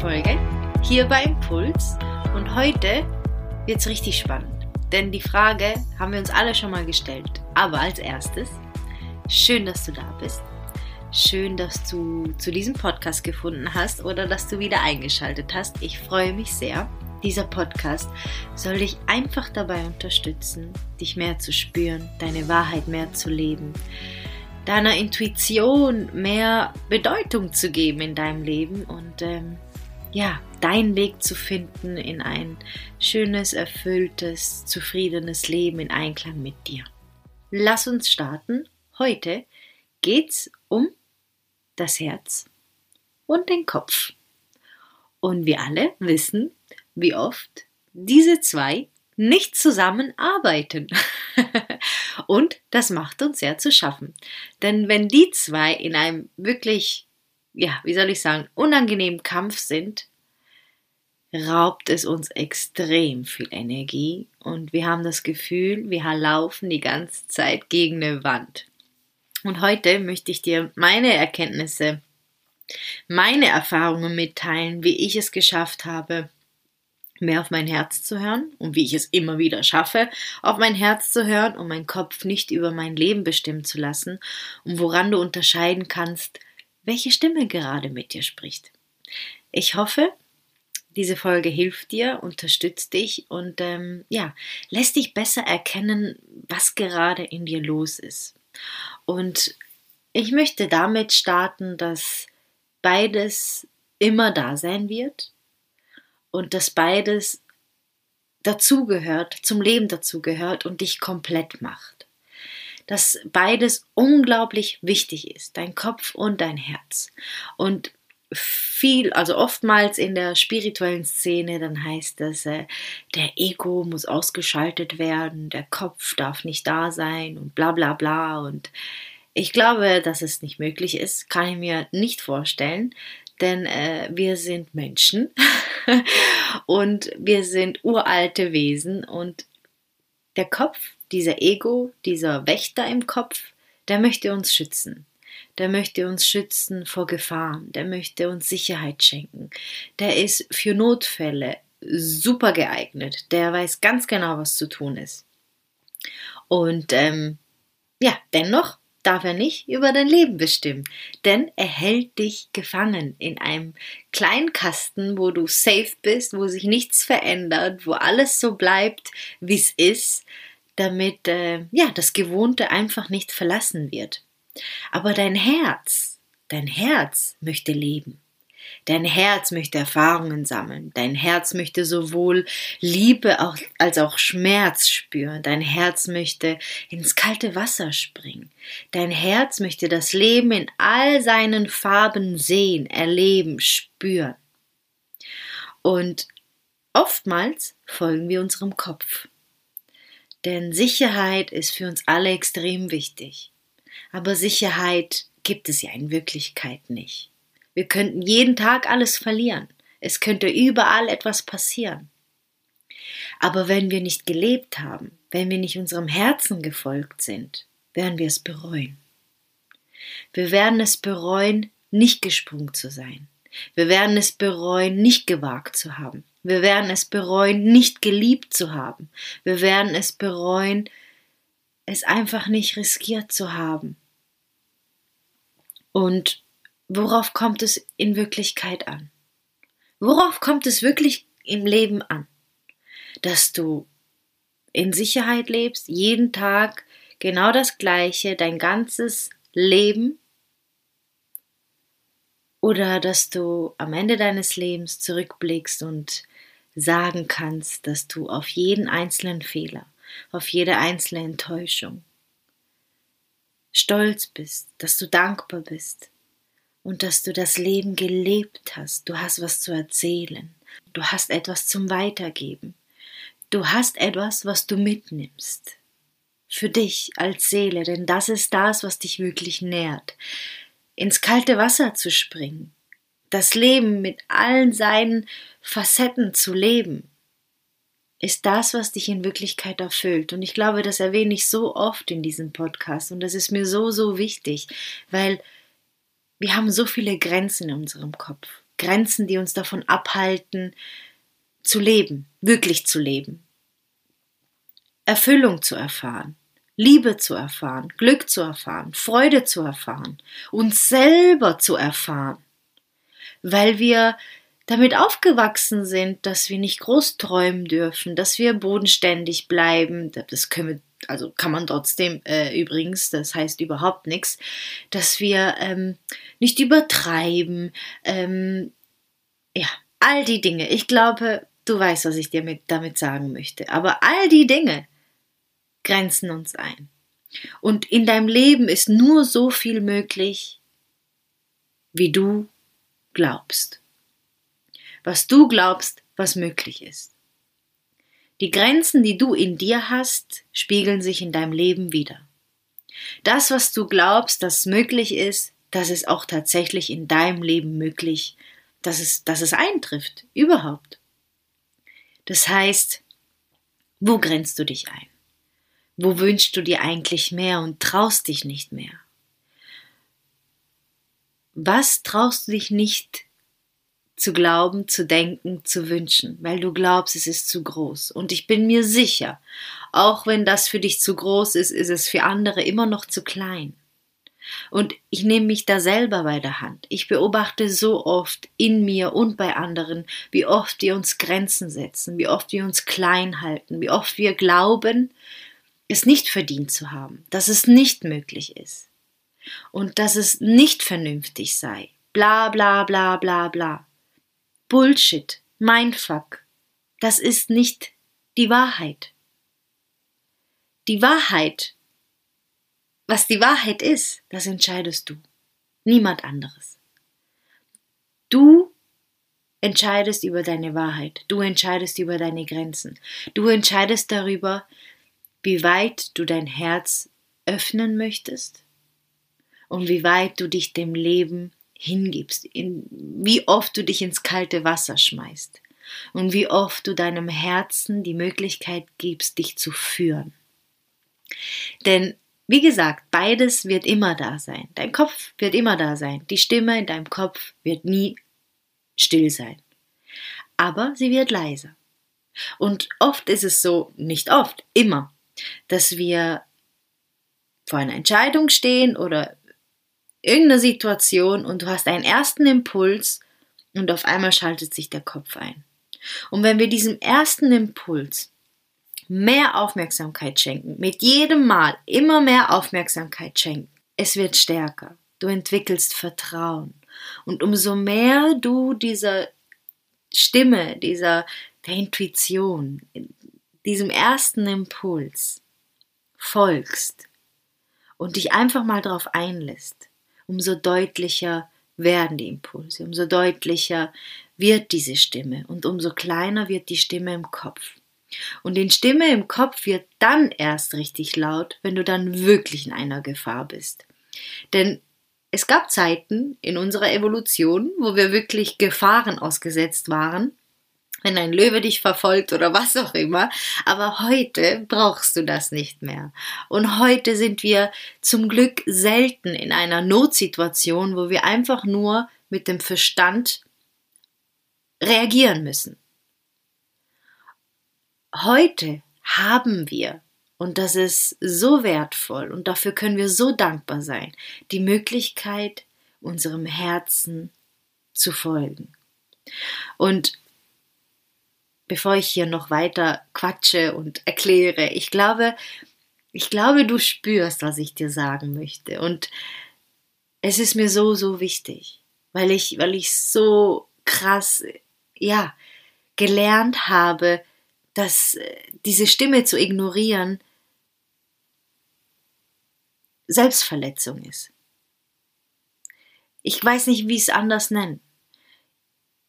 Folge hier bei Impuls und heute wird es richtig spannend, denn die Frage haben wir uns alle schon mal gestellt. Aber als erstes, schön, dass du da bist. Schön, dass du zu diesem Podcast gefunden hast oder dass du wieder eingeschaltet hast. Ich freue mich sehr. Dieser Podcast soll dich einfach dabei unterstützen, dich mehr zu spüren, deine Wahrheit mehr zu leben, deiner Intuition mehr Bedeutung zu geben in deinem Leben und ähm, ja, deinen Weg zu finden in ein schönes, erfülltes, zufriedenes Leben in Einklang mit dir. Lass uns starten. Heute geht's um das Herz und den Kopf. Und wir alle wissen, wie oft diese zwei nicht zusammenarbeiten. und das macht uns sehr zu schaffen. Denn wenn die zwei in einem wirklich ja, wie soll ich sagen, unangenehmen Kampf sind, raubt es uns extrem viel Energie und wir haben das Gefühl, wir laufen die ganze Zeit gegen eine Wand. Und heute möchte ich dir meine Erkenntnisse, meine Erfahrungen mitteilen, wie ich es geschafft habe, mehr auf mein Herz zu hören und wie ich es immer wieder schaffe, auf mein Herz zu hören und meinen Kopf nicht über mein Leben bestimmen zu lassen und woran du unterscheiden kannst, welche Stimme gerade mit dir spricht. Ich hoffe, diese Folge hilft dir, unterstützt dich und ähm, ja, lässt dich besser erkennen, was gerade in dir los ist. Und ich möchte damit starten, dass beides immer da sein wird und dass beides dazugehört, zum Leben dazugehört und dich komplett macht dass beides unglaublich wichtig ist, dein Kopf und dein Herz. Und viel, also oftmals in der spirituellen Szene, dann heißt es, äh, der Ego muss ausgeschaltet werden, der Kopf darf nicht da sein und bla bla bla. Und ich glaube, dass es nicht möglich ist, kann ich mir nicht vorstellen, denn äh, wir sind Menschen und wir sind uralte Wesen und der Kopf dieser Ego, dieser Wächter im Kopf, der möchte uns schützen. Der möchte uns schützen vor Gefahren, der möchte uns Sicherheit schenken. Der ist für Notfälle super geeignet. Der weiß ganz genau, was zu tun ist. Und ähm, ja, dennoch darf er nicht über dein Leben bestimmen, denn er hält dich gefangen in einem kleinen Kasten, wo du safe bist, wo sich nichts verändert, wo alles so bleibt, wie es ist damit äh, ja das Gewohnte einfach nicht verlassen wird. Aber dein Herz, dein Herz möchte leben. Dein Herz möchte Erfahrungen sammeln. Dein Herz möchte sowohl Liebe als auch Schmerz spüren. Dein Herz möchte ins kalte Wasser springen. Dein Herz möchte das Leben in all seinen Farben sehen, erleben, spüren. Und oftmals folgen wir unserem Kopf. Denn Sicherheit ist für uns alle extrem wichtig. Aber Sicherheit gibt es ja in Wirklichkeit nicht. Wir könnten jeden Tag alles verlieren. Es könnte überall etwas passieren. Aber wenn wir nicht gelebt haben, wenn wir nicht unserem Herzen gefolgt sind, werden wir es bereuen. Wir werden es bereuen, nicht gesprungen zu sein. Wir werden es bereuen, nicht gewagt zu haben. Wir werden es bereuen, nicht geliebt zu haben. Wir werden es bereuen, es einfach nicht riskiert zu haben. Und worauf kommt es in Wirklichkeit an? Worauf kommt es wirklich im Leben an? Dass du in Sicherheit lebst, jeden Tag genau das Gleiche, dein ganzes Leben oder dass du am Ende deines Lebens zurückblickst und sagen kannst, dass du auf jeden einzelnen Fehler, auf jede einzelne Enttäuschung stolz bist, dass du dankbar bist und dass du das Leben gelebt hast. Du hast was zu erzählen. Du hast etwas zum Weitergeben. Du hast etwas, was du mitnimmst. Für dich als Seele, denn das ist das, was dich wirklich nährt. Ins kalte Wasser zu springen, das Leben mit allen seinen Facetten zu leben, ist das, was dich in Wirklichkeit erfüllt. Und ich glaube, das erwähne ich so oft in diesem Podcast und das ist mir so, so wichtig, weil wir haben so viele Grenzen in unserem Kopf. Grenzen, die uns davon abhalten, zu leben, wirklich zu leben, Erfüllung zu erfahren, Liebe zu erfahren, Glück zu erfahren, Freude zu erfahren, uns selber zu erfahren, weil wir damit aufgewachsen sind, dass wir nicht groß träumen dürfen, dass wir bodenständig bleiben. Das können wir, also kann man trotzdem äh, übrigens, das heißt überhaupt nichts, dass wir ähm, nicht übertreiben. Ähm, ja, all die Dinge. Ich glaube, du weißt, was ich dir mit, damit sagen möchte. Aber all die Dinge grenzen uns ein. Und in deinem Leben ist nur so viel möglich, wie du glaubst was du glaubst, was möglich ist. Die Grenzen, die du in dir hast, spiegeln sich in deinem Leben wieder. Das, was du glaubst, dass möglich ist, das ist auch tatsächlich in deinem Leben möglich, dass es, dass es eintrifft, überhaupt. Das heißt, wo grenzt du dich ein? Wo wünschst du dir eigentlich mehr und traust dich nicht mehr? Was traust du dich nicht zu glauben, zu denken, zu wünschen, weil du glaubst, es ist zu groß. Und ich bin mir sicher, auch wenn das für dich zu groß ist, ist es für andere immer noch zu klein. Und ich nehme mich da selber bei der Hand. Ich beobachte so oft in mir und bei anderen, wie oft wir uns Grenzen setzen, wie oft wir uns klein halten, wie oft wir glauben, es nicht verdient zu haben, dass es nicht möglich ist und dass es nicht vernünftig sei. Bla bla bla bla bla. Bullshit, Mindfuck. Das ist nicht die Wahrheit. Die Wahrheit, was die Wahrheit ist, das entscheidest du. Niemand anderes. Du entscheidest über deine Wahrheit. Du entscheidest über deine Grenzen. Du entscheidest darüber, wie weit du dein Herz öffnen möchtest und wie weit du dich dem Leben hingibst, in, wie oft du dich ins kalte Wasser schmeißt und wie oft du deinem Herzen die Möglichkeit gibst, dich zu führen. Denn, wie gesagt, beides wird immer da sein. Dein Kopf wird immer da sein. Die Stimme in deinem Kopf wird nie still sein. Aber sie wird leiser. Und oft ist es so, nicht oft, immer, dass wir vor einer Entscheidung stehen oder irgendeiner Situation und du hast einen ersten Impuls und auf einmal schaltet sich der Kopf ein. Und wenn wir diesem ersten Impuls mehr Aufmerksamkeit schenken, mit jedem Mal immer mehr Aufmerksamkeit schenken, es wird stärker. Du entwickelst Vertrauen. Und umso mehr du dieser Stimme, dieser der Intuition, diesem ersten Impuls folgst und dich einfach mal darauf einlässt, umso deutlicher werden die Impulse, umso deutlicher wird diese Stimme und umso kleiner wird die Stimme im Kopf. Und die Stimme im Kopf wird dann erst richtig laut, wenn du dann wirklich in einer Gefahr bist. Denn es gab Zeiten in unserer Evolution, wo wir wirklich Gefahren ausgesetzt waren, wenn ein Löwe dich verfolgt oder was auch immer. Aber heute brauchst du das nicht mehr. Und heute sind wir zum Glück selten in einer Notsituation, wo wir einfach nur mit dem Verstand reagieren müssen. Heute haben wir, und das ist so wertvoll und dafür können wir so dankbar sein, die Möglichkeit, unserem Herzen zu folgen. Und bevor ich hier noch weiter quatsche und erkläre, ich glaube, ich glaube, du spürst, was ich dir sagen möchte. Und es ist mir so, so wichtig, weil ich, weil ich so krass, ja, gelernt habe, dass äh, diese Stimme zu ignorieren Selbstverletzung ist. Ich weiß nicht, wie ich es anders nennen.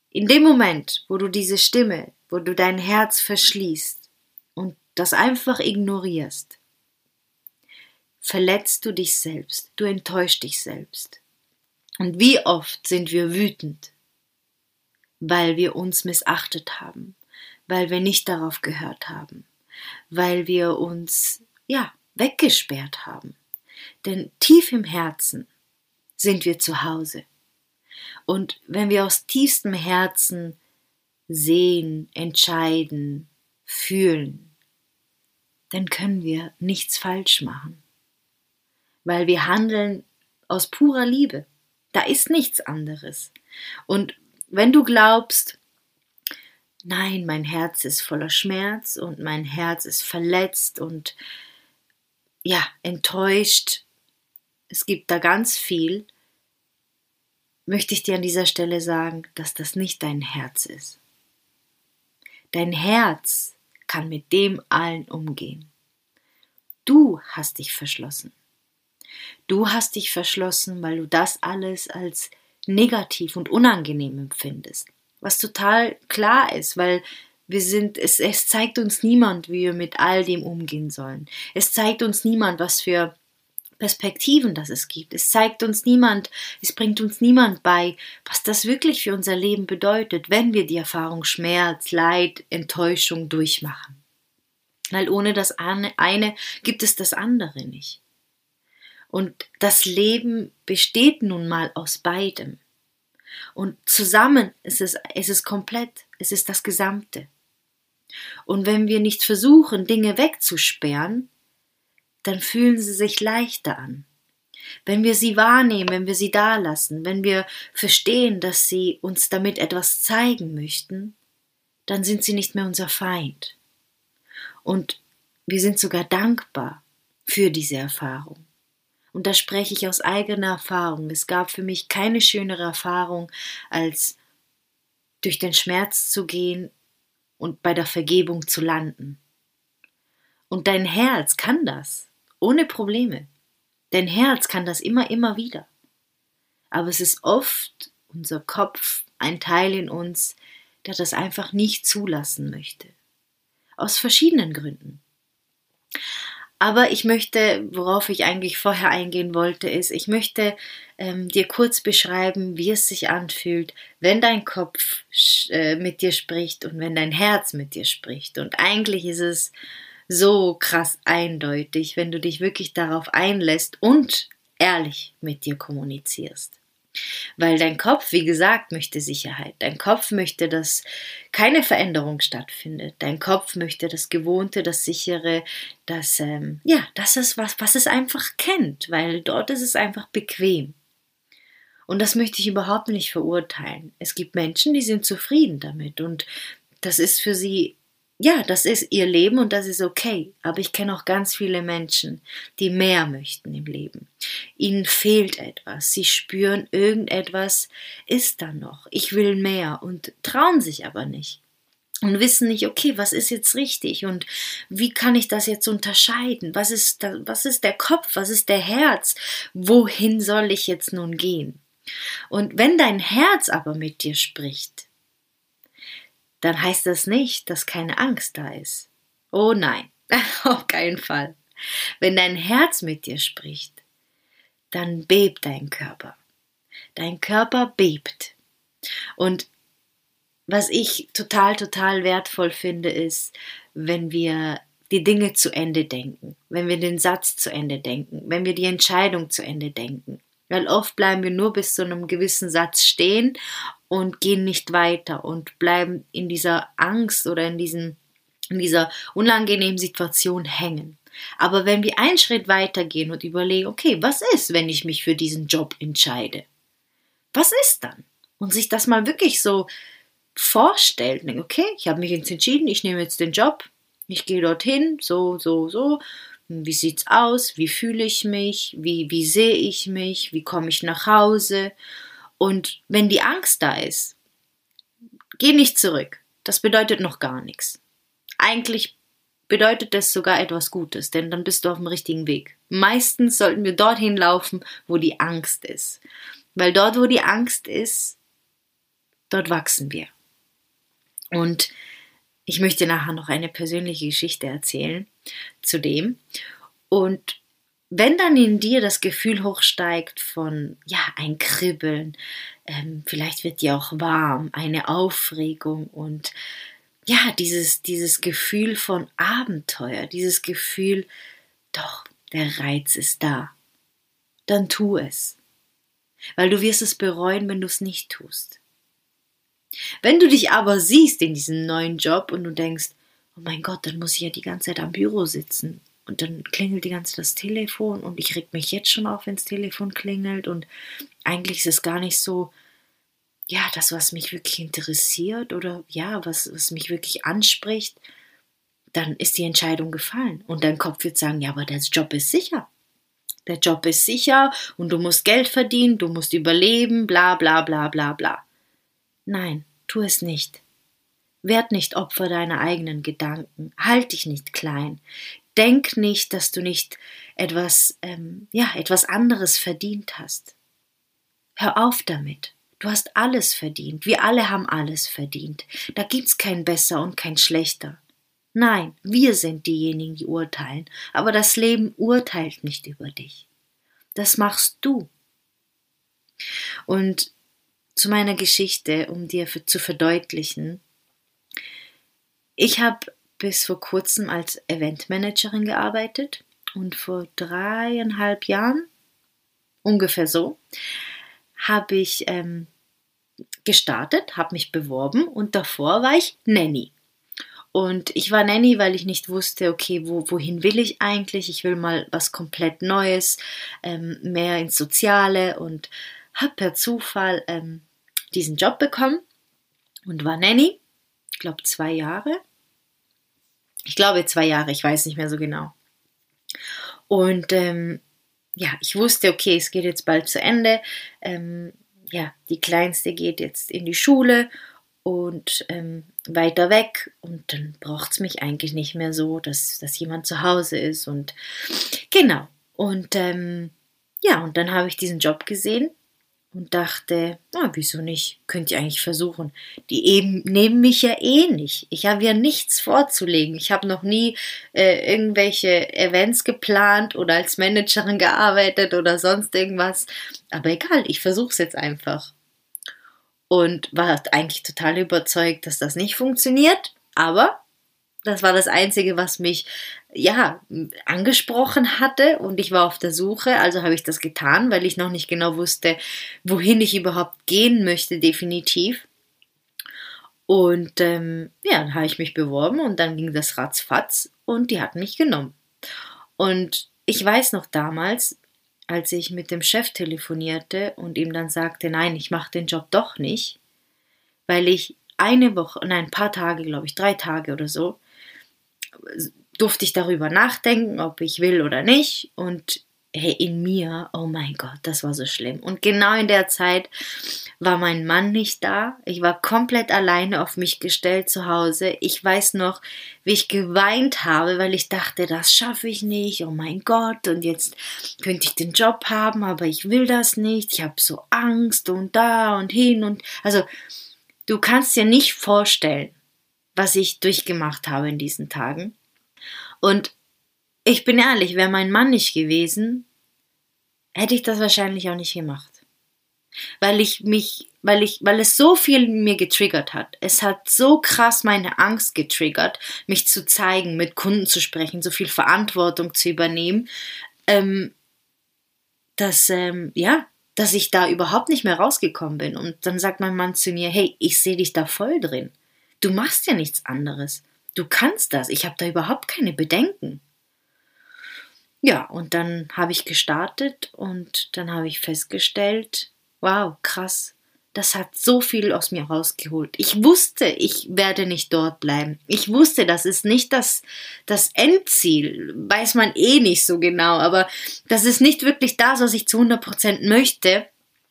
In dem Moment, wo du diese Stimme, wo du dein Herz verschließt und das einfach ignorierst, verletzt du dich selbst, du enttäuscht dich selbst. Und wie oft sind wir wütend, weil wir uns missachtet haben, weil wir nicht darauf gehört haben, weil wir uns, ja, weggesperrt haben. Denn tief im Herzen sind wir zu Hause. Und wenn wir aus tiefstem Herzen sehen, entscheiden, fühlen, dann können wir nichts falsch machen. Weil wir handeln aus purer Liebe. Da ist nichts anderes. Und wenn du glaubst, nein, mein Herz ist voller Schmerz und mein Herz ist verletzt und ja, enttäuscht, es gibt da ganz viel, möchte ich dir an dieser Stelle sagen, dass das nicht dein Herz ist. Dein Herz kann mit dem allen umgehen. Du hast dich verschlossen. Du hast dich verschlossen, weil du das alles als negativ und unangenehm empfindest. Was total klar ist, weil wir sind, es, es zeigt uns niemand, wie wir mit all dem umgehen sollen. Es zeigt uns niemand, was für Perspektiven das es gibt. Es zeigt uns niemand, es bringt uns niemand bei, was das wirklich für unser Leben bedeutet, wenn wir die Erfahrung Schmerz, Leid, Enttäuschung durchmachen. Weil ohne das eine gibt es das andere nicht. Und das Leben besteht nun mal aus beidem. Und zusammen ist es, es ist komplett, es ist das Gesamte. Und wenn wir nicht versuchen, Dinge wegzusperren, dann fühlen sie sich leichter an. Wenn wir sie wahrnehmen, wenn wir sie dalassen, wenn wir verstehen, dass sie uns damit etwas zeigen möchten, dann sind sie nicht mehr unser Feind. Und wir sind sogar dankbar für diese Erfahrung. Und da spreche ich aus eigener Erfahrung. Es gab für mich keine schönere Erfahrung, als durch den Schmerz zu gehen und bei der Vergebung zu landen. Und dein Herz kann das, ohne Probleme. Dein Herz kann das immer, immer wieder. Aber es ist oft unser Kopf, ein Teil in uns, der das einfach nicht zulassen möchte. Aus verschiedenen Gründen. Aber ich möchte, worauf ich eigentlich vorher eingehen wollte, ist, ich möchte ähm, dir kurz beschreiben, wie es sich anfühlt, wenn dein Kopf äh, mit dir spricht und wenn dein Herz mit dir spricht. Und eigentlich ist es so krass eindeutig, wenn du dich wirklich darauf einlässt und ehrlich mit dir kommunizierst. Weil dein Kopf, wie gesagt, möchte Sicherheit. Dein Kopf möchte, dass keine Veränderung stattfindet. Dein Kopf möchte das Gewohnte, das Sichere, das, ähm, ja, das ist was, was es einfach kennt, weil dort ist es einfach bequem. Und das möchte ich überhaupt nicht verurteilen. Es gibt Menschen, die sind zufrieden damit und das ist für sie ja, das ist ihr Leben und das ist okay. Aber ich kenne auch ganz viele Menschen, die mehr möchten im Leben. Ihnen fehlt etwas. Sie spüren, irgendetwas ist da noch. Ich will mehr und trauen sich aber nicht. Und wissen nicht, okay, was ist jetzt richtig und wie kann ich das jetzt unterscheiden? Was ist, da, was ist der Kopf? Was ist der Herz? Wohin soll ich jetzt nun gehen? Und wenn dein Herz aber mit dir spricht, dann heißt das nicht, dass keine Angst da ist. Oh nein, auf keinen Fall. Wenn dein Herz mit dir spricht, dann bebt dein Körper. Dein Körper bebt. Und was ich total, total wertvoll finde, ist, wenn wir die Dinge zu Ende denken, wenn wir den Satz zu Ende denken, wenn wir die Entscheidung zu Ende denken. Weil oft bleiben wir nur bis zu einem gewissen Satz stehen und gehen nicht weiter und bleiben in dieser Angst oder in, diesen, in dieser unangenehmen Situation hängen. Aber wenn wir einen Schritt weitergehen und überlegen, okay, was ist, wenn ich mich für diesen Job entscheide? Was ist dann? Und sich das mal wirklich so vorstellt, okay, ich habe mich jetzt entschieden, ich nehme jetzt den Job, ich gehe dorthin, so, so, so. Wie sieht's aus? Wie fühle ich mich? Wie, wie sehe ich mich? Wie komme ich nach Hause? Und wenn die Angst da ist, geh nicht zurück. Das bedeutet noch gar nichts. Eigentlich bedeutet das sogar etwas Gutes, denn dann bist du auf dem richtigen Weg. Meistens sollten wir dorthin laufen, wo die Angst ist. Weil dort, wo die Angst ist, dort wachsen wir. Und ich möchte nachher noch eine persönliche Geschichte erzählen zu dem. Und wenn dann in dir das Gefühl hochsteigt von, ja, ein Kribbeln, ähm, vielleicht wird dir auch warm, eine Aufregung und ja, dieses, dieses Gefühl von Abenteuer, dieses Gefühl, doch, der Reiz ist da, dann tu es. weil du wirst es bereuen, wenn du es nicht tust. Wenn du dich aber siehst in diesem neuen Job und du denkst, oh mein Gott, dann muss ich ja die ganze Zeit am Büro sitzen und dann klingelt die ganze Zeit das Telefon und ich reg mich jetzt schon auf, wenn das Telefon klingelt und eigentlich ist es gar nicht so, ja, das, was mich wirklich interessiert oder ja, was, was mich wirklich anspricht, dann ist die Entscheidung gefallen. Und dein Kopf wird sagen, ja, aber der Job ist sicher. Der Job ist sicher und du musst Geld verdienen, du musst überleben, bla bla bla bla bla. Nein, tu es nicht. Werd nicht Opfer deiner eigenen Gedanken. Halt dich nicht klein. Denk nicht, dass du nicht etwas, ähm, ja, etwas anderes verdient hast. Hör auf damit. Du hast alles verdient. Wir alle haben alles verdient. Da gibt's kein besser und kein schlechter. Nein, wir sind diejenigen, die urteilen, aber das Leben urteilt nicht über dich. Das machst du. Und zu meiner Geschichte, um dir zu verdeutlichen, ich habe bis vor kurzem als Eventmanagerin gearbeitet und vor dreieinhalb Jahren, ungefähr so, habe ich ähm, gestartet, habe mich beworben und davor war ich Nanny. Und ich war Nanny, weil ich nicht wusste, okay, wo, wohin will ich eigentlich? Ich will mal was komplett Neues, ähm, mehr ins Soziale und habe per Zufall ähm, diesen Job bekommen und war Nanny. Ich glaube zwei Jahre. Ich glaube zwei Jahre, ich weiß nicht mehr so genau. Und ähm, ja, ich wusste, okay, es geht jetzt bald zu Ende. Ähm, ja, die Kleinste geht jetzt in die Schule und ähm, weiter weg und dann braucht es mich eigentlich nicht mehr so, dass, dass jemand zu Hause ist und genau. Und ähm, ja, und dann habe ich diesen Job gesehen und dachte, na, wieso nicht? Könnt ihr eigentlich versuchen. Die eben nehmen mich ja eh nicht. Ich habe ja nichts vorzulegen. Ich habe noch nie äh, irgendwelche Events geplant oder als Managerin gearbeitet oder sonst irgendwas. Aber egal, ich versuche es jetzt einfach. Und war eigentlich total überzeugt, dass das nicht funktioniert. Aber das war das Einzige, was mich ja angesprochen hatte und ich war auf der Suche, also habe ich das getan, weil ich noch nicht genau wusste, wohin ich überhaupt gehen möchte, definitiv. Und ähm, ja, dann habe ich mich beworben und dann ging das ratzfatz und die hatten mich genommen. Und ich weiß noch damals, als ich mit dem Chef telefonierte und ihm dann sagte, nein, ich mache den Job doch nicht, weil ich eine Woche, nein, ein paar Tage, glaube ich, drei Tage oder so, durfte ich darüber nachdenken, ob ich will oder nicht. Und hey, in mir, oh mein Gott, das war so schlimm. Und genau in der Zeit war mein Mann nicht da. Ich war komplett alleine auf mich gestellt zu Hause. Ich weiß noch, wie ich geweint habe, weil ich dachte, das schaffe ich nicht. Oh mein Gott, und jetzt könnte ich den Job haben, aber ich will das nicht. Ich habe so Angst und da und hin und also du kannst dir nicht vorstellen, was ich durchgemacht habe in diesen Tagen. Und ich bin ehrlich, wäre mein Mann nicht gewesen, hätte ich das wahrscheinlich auch nicht gemacht. Weil ich mich, weil ich, weil es so viel in mir getriggert hat. Es hat so krass meine Angst getriggert, mich zu zeigen, mit Kunden zu sprechen, so viel Verantwortung zu übernehmen, ähm, dass, ähm, ja, dass ich da überhaupt nicht mehr rausgekommen bin. Und dann sagt mein Mann zu mir, hey, ich sehe dich da voll drin. Du machst ja nichts anderes. Du kannst das. Ich habe da überhaupt keine Bedenken. Ja, und dann habe ich gestartet und dann habe ich festgestellt, wow, krass, das hat so viel aus mir rausgeholt. Ich wusste, ich werde nicht dort bleiben. Ich wusste, das ist nicht das, das Endziel. Weiß man eh nicht so genau, aber das ist nicht wirklich das, was ich zu 100% möchte.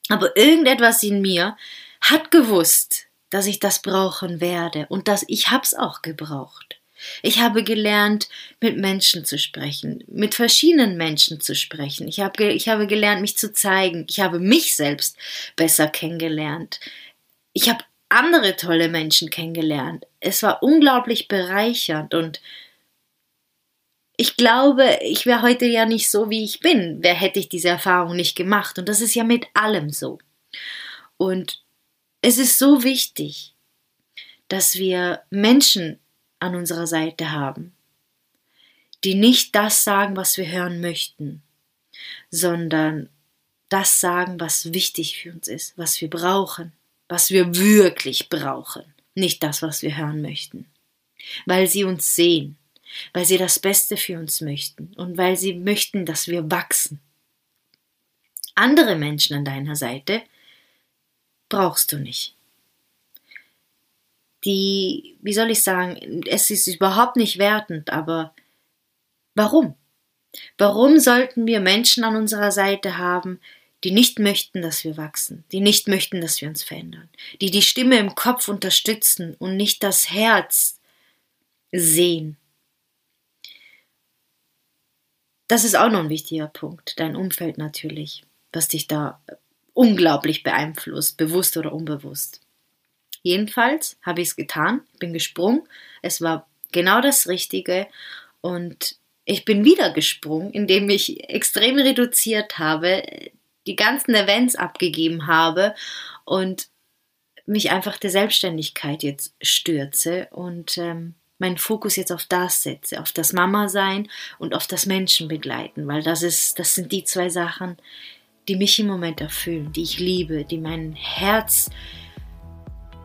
Aber irgendetwas in mir hat gewusst, dass ich das brauchen werde und dass ich hab's auch gebraucht. Ich habe gelernt, mit Menschen zu sprechen, mit verschiedenen Menschen zu sprechen. Ich habe, ich habe gelernt, mich zu zeigen. Ich habe mich selbst besser kennengelernt. Ich habe andere tolle Menschen kennengelernt. Es war unglaublich bereichernd und ich glaube, ich wäre heute ja nicht so, wie ich bin, wer hätte ich diese Erfahrung nicht gemacht. Und das ist ja mit allem so. Und es ist so wichtig, dass wir Menschen an unserer Seite haben, die nicht das sagen, was wir hören möchten, sondern das sagen, was wichtig für uns ist, was wir brauchen, was wir wirklich brauchen, nicht das, was wir hören möchten. Weil sie uns sehen, weil sie das Beste für uns möchten und weil sie möchten, dass wir wachsen. Andere Menschen an deiner Seite brauchst du nicht. Die, wie soll ich sagen, es ist überhaupt nicht wertend, aber warum? Warum sollten wir Menschen an unserer Seite haben, die nicht möchten, dass wir wachsen, die nicht möchten, dass wir uns verändern, die die Stimme im Kopf unterstützen und nicht das Herz sehen? Das ist auch noch ein wichtiger Punkt, dein Umfeld natürlich, was dich da unglaublich beeinflusst, bewusst oder unbewusst. Jedenfalls habe ich es getan, bin gesprungen, es war genau das Richtige und ich bin wieder gesprungen, indem ich extrem reduziert habe, die ganzen Events abgegeben habe und mich einfach der Selbstständigkeit jetzt stürze und ähm, meinen Fokus jetzt auf das setze, auf das Mama sein und auf das Menschen begleiten, weil das ist, das sind die zwei Sachen, die mich im Moment erfüllen, die ich liebe, die mein Herz,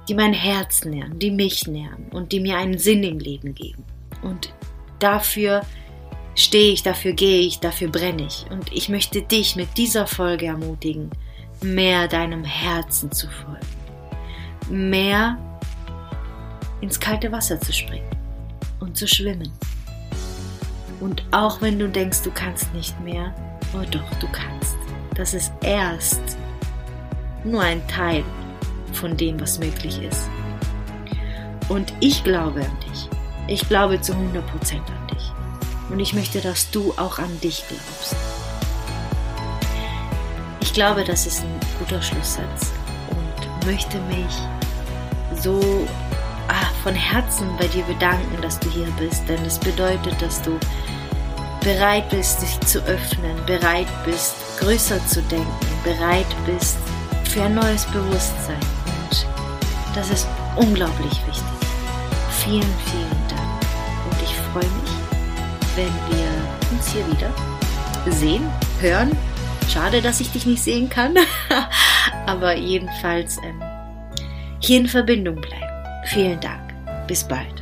die mein Herz nähren, die mich nähren und die mir einen Sinn im Leben geben. Und dafür stehe ich, dafür gehe ich, dafür brenne ich. Und ich möchte dich mit dieser Folge ermutigen, mehr deinem Herzen zu folgen, mehr ins kalte Wasser zu springen und zu schwimmen. Und auch wenn du denkst, du kannst nicht mehr, oh doch, du kannst. Das ist erst nur ein Teil von dem, was möglich ist. Und ich glaube an dich. Ich glaube zu 100% an dich. Und ich möchte, dass du auch an dich glaubst. Ich glaube, das ist ein guter Schlusssatz und möchte mich so ah, von Herzen bei dir bedanken, dass du hier bist, denn es bedeutet, dass du bereit bist, dich zu öffnen, bereit bist, größer zu denken, bereit bist für ein neues Bewusstsein. Und das ist unglaublich wichtig. Vielen, vielen Dank. Und ich freue mich, wenn wir uns hier wieder sehen, hören. Schade, dass ich dich nicht sehen kann, aber jedenfalls ähm, hier in Verbindung bleiben. Vielen Dank. Bis bald.